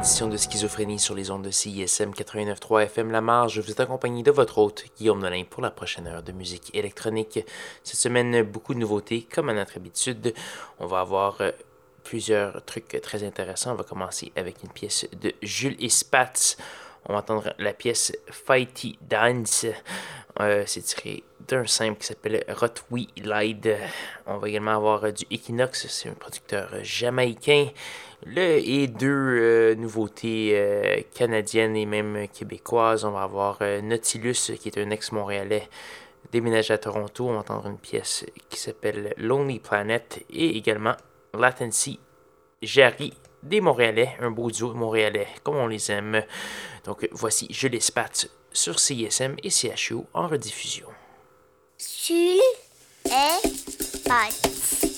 édition de Schizophrénie sur les ondes de CISM 89.3 FM La Marge. Je vous ai accompagné de votre hôte, Guillaume Nolin, pour la prochaine heure de musique électronique. Cette semaine, beaucoup de nouveautés, comme à notre habitude. On va avoir euh, plusieurs trucs très intéressants. On va commencer avec une pièce de Jules Espatz. On va entendre la pièce Fighty Dance. Euh, c'est tiré d'un simple qui s'appelle Rotwe Lied. On va également avoir euh, du Equinox, c'est un producteur jamaïcain. Le, et deux euh, nouveautés canadiennes et même québécoises. On va avoir Nautilus, qui est un ex-montréalais déménagé à Toronto. On va entendre une pièce qui s'appelle Lonely Planet et également Latency Jerry des Montréalais, un beau duo montréalais comme on les aime. Donc voici Je les spatte sur CISM et CHU en rediffusion. Jules et.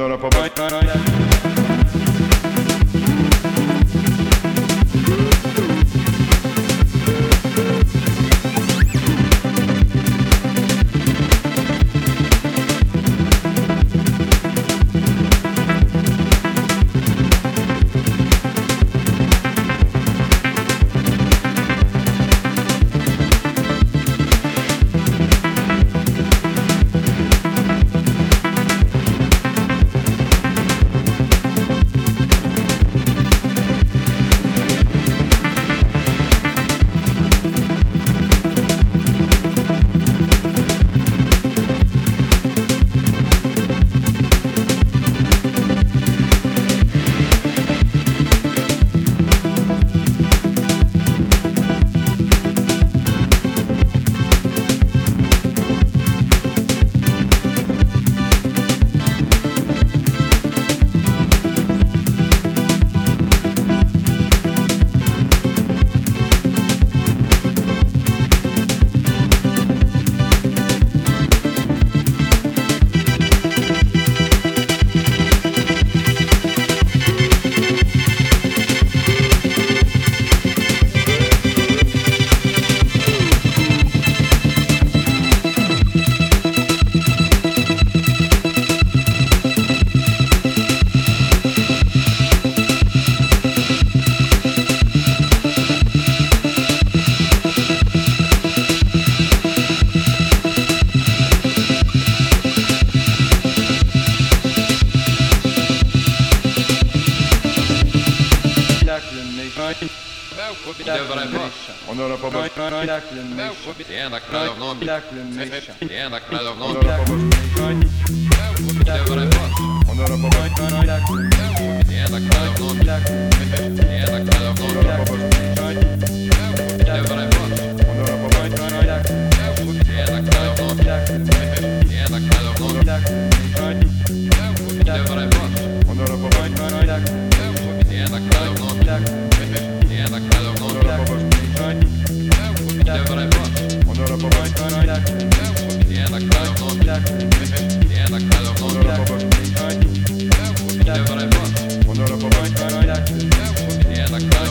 On n'aura pas tak le méchant. Rien à croire dans le Rien à croire dans mida parem on. on olla pomaatia aidata.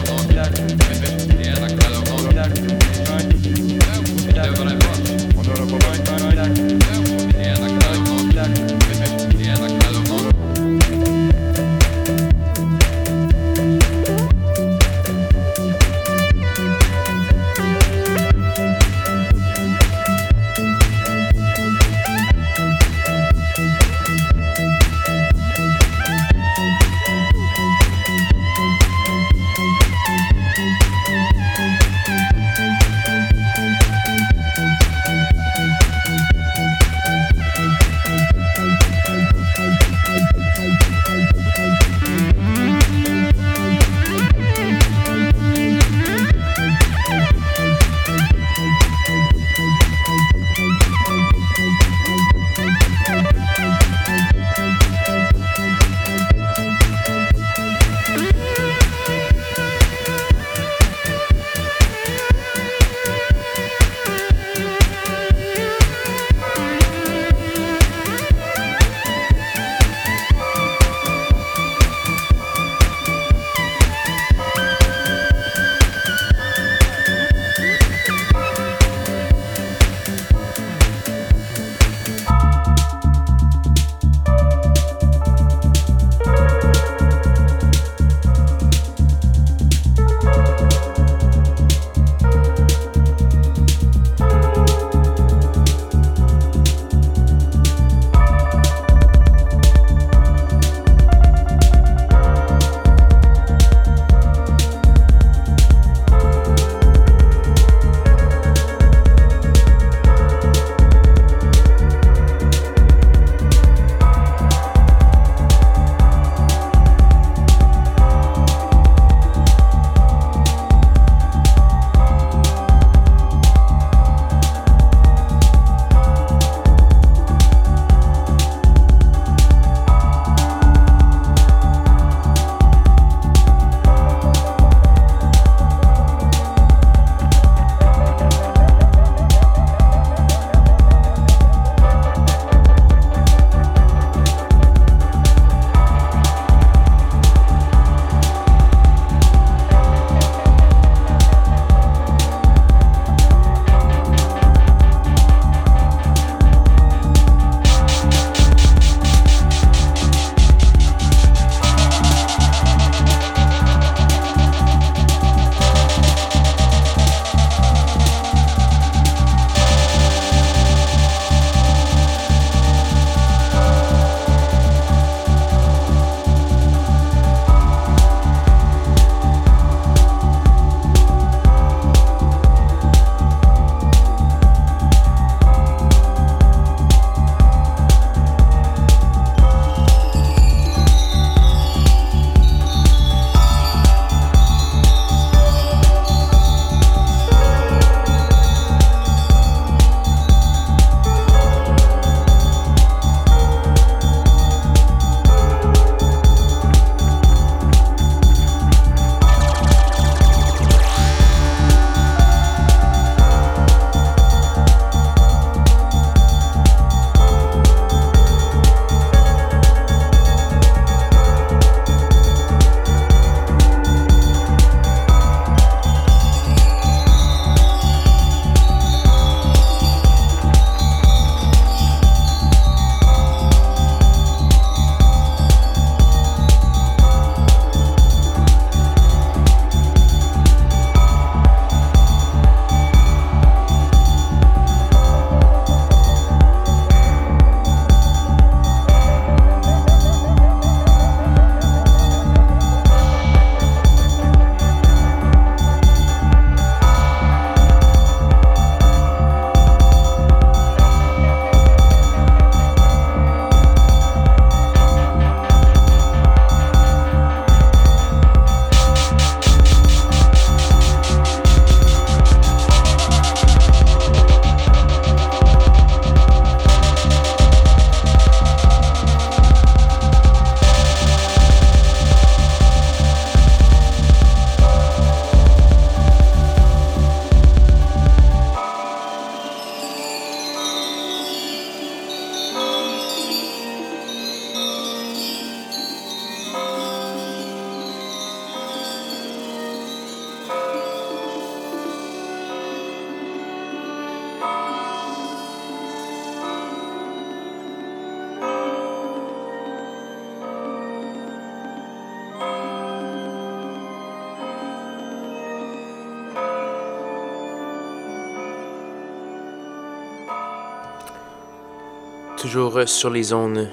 Toujours sur les zones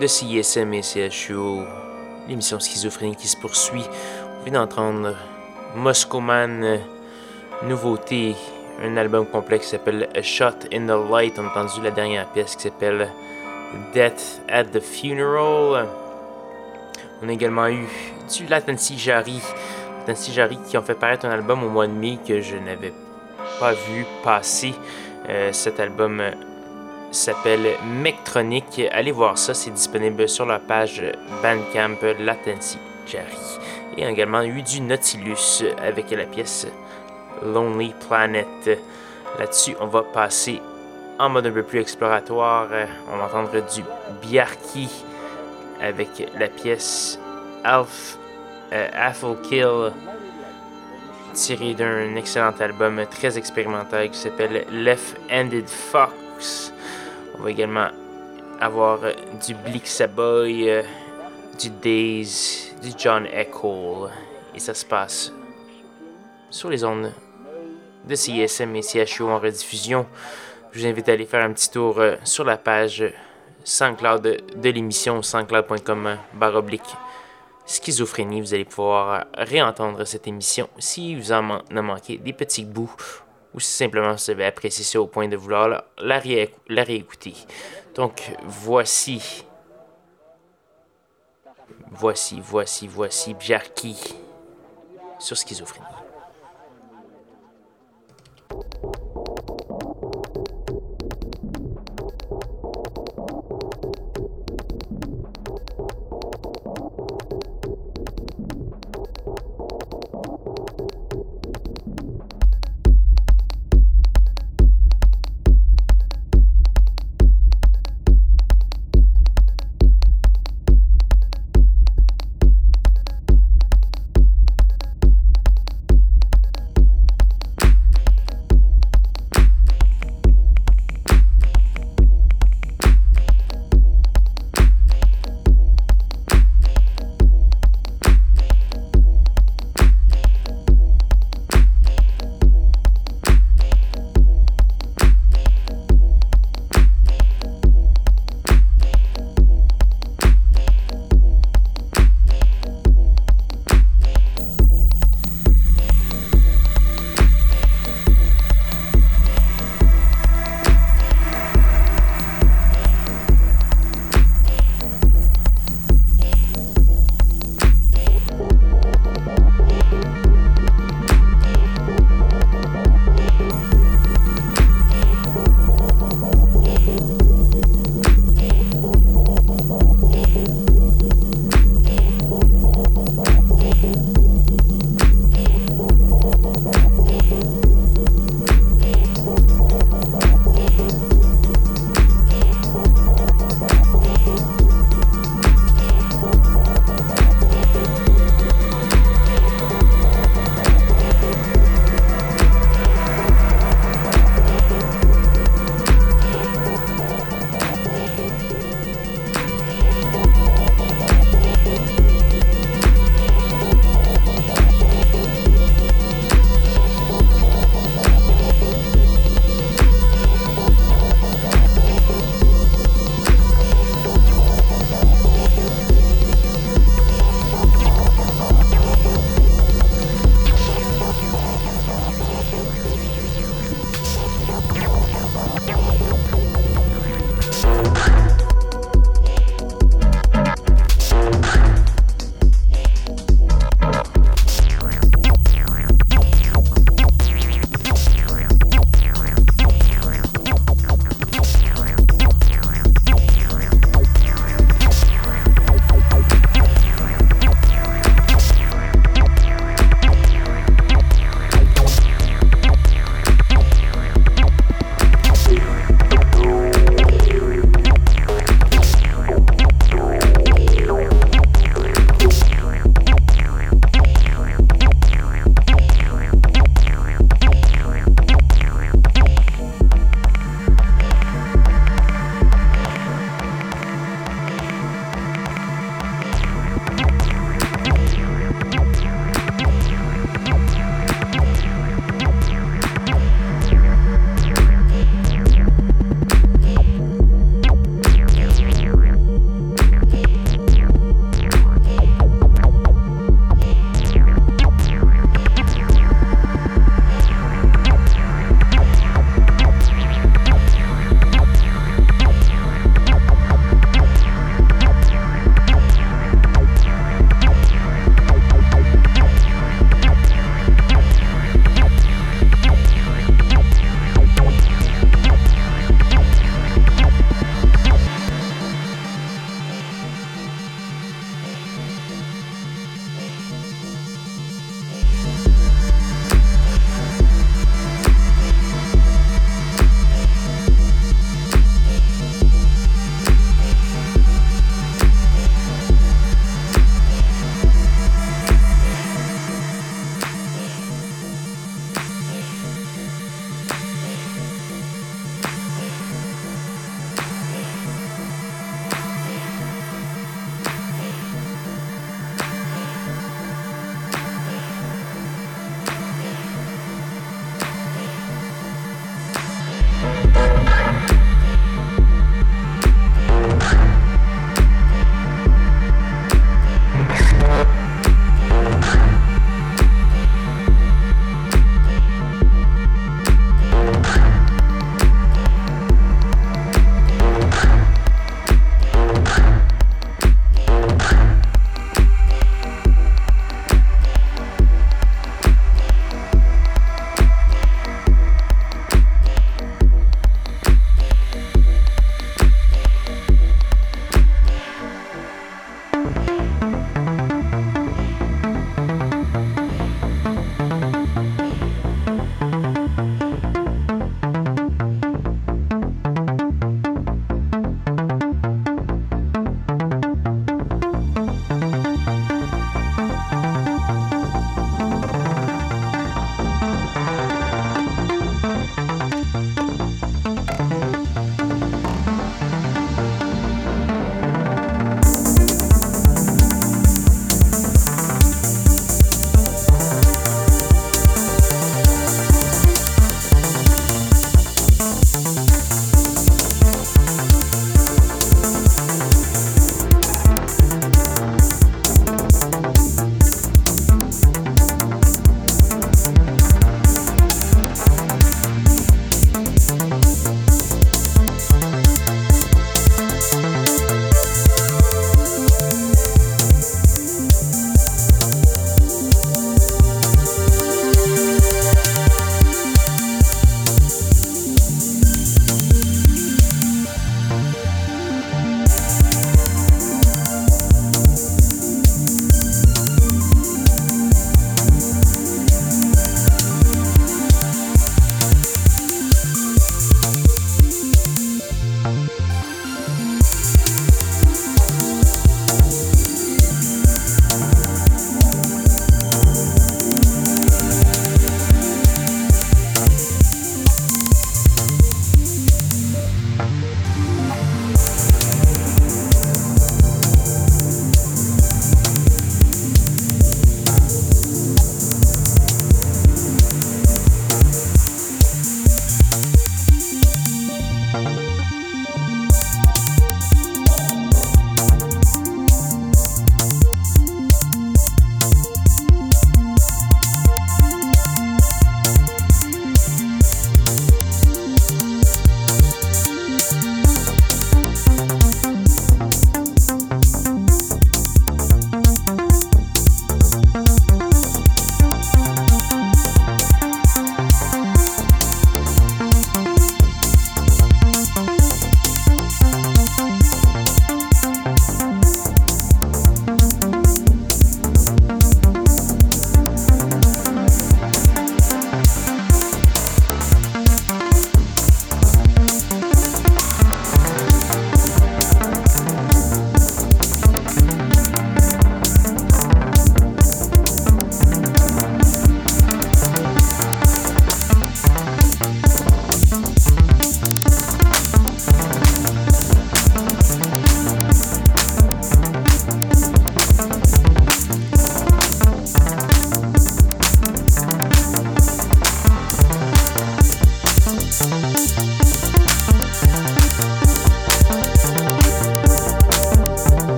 de CISM et CHU, l'émission Schizophrénie qui se poursuit. On vient d'entendre Moscow Man, nouveauté, un album complexe qui s'appelle A Shot in the Light. On a entendu la dernière pièce qui s'appelle Death at the Funeral. On a également eu du Latency Jari. Latency Jari qui ont fait paraître un album au mois de mai que je n'avais pas vu passer. Euh, cet album s'appelle Mectronic. Allez voir ça, c'est disponible sur la page Bandcamp Latency Jari. Et également eu du Nautilus avec la pièce Lonely Planet. Là-dessus, on va passer en mode un peu plus exploratoire. On va entendre du Biarki avec la pièce Alf, euh, Kill tiré d'un excellent album très expérimental qui s'appelle Left-Handed On va également avoir du Bleak Saboy, euh, du Days, du John Echo. Et ça se passe sur les ondes de CISM et CHU en rediffusion. Je vous invite à aller faire un petit tour euh, sur la page SoundCloud de l'émission, soundcloud.com baroblique schizophrénie. Vous allez pouvoir réentendre cette émission si vous en a manqué des petits bouts ou si simplement vous avez apprécié ça au point de vouloir la, la, réécouter. Donc voici, voici, voici, voici Bjarki sur schizophrénie.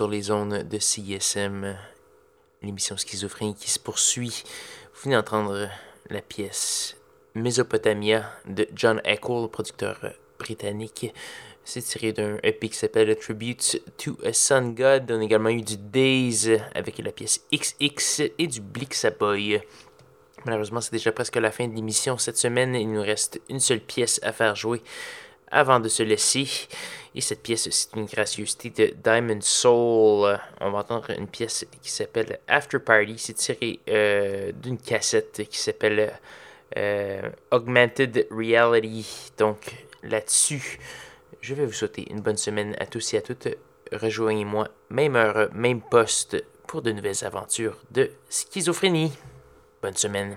Sur les zones de CISM, l'émission Schizophrénie qui se poursuit. Vous venez d'entendre la pièce Mesopotamia de John Eccles, producteur britannique. C'est tiré d'un EP qui s'appelle Tribute to a Sun God. On a également eu du Days avec la pièce XX et du Blixaboy. Malheureusement, c'est déjà presque la fin de l'émission. Cette semaine, il nous reste une seule pièce à faire jouer avant de se laisser. Et cette pièce, c'est une gracieuseté de Diamond Soul. On va entendre une pièce qui s'appelle After Party. C'est tiré euh, d'une cassette qui s'appelle euh, Augmented Reality. Donc là-dessus, je vais vous souhaiter une bonne semaine à tous et à toutes. Rejoignez-moi, même heure, même poste, pour de nouvelles aventures de schizophrénie. Bonne semaine.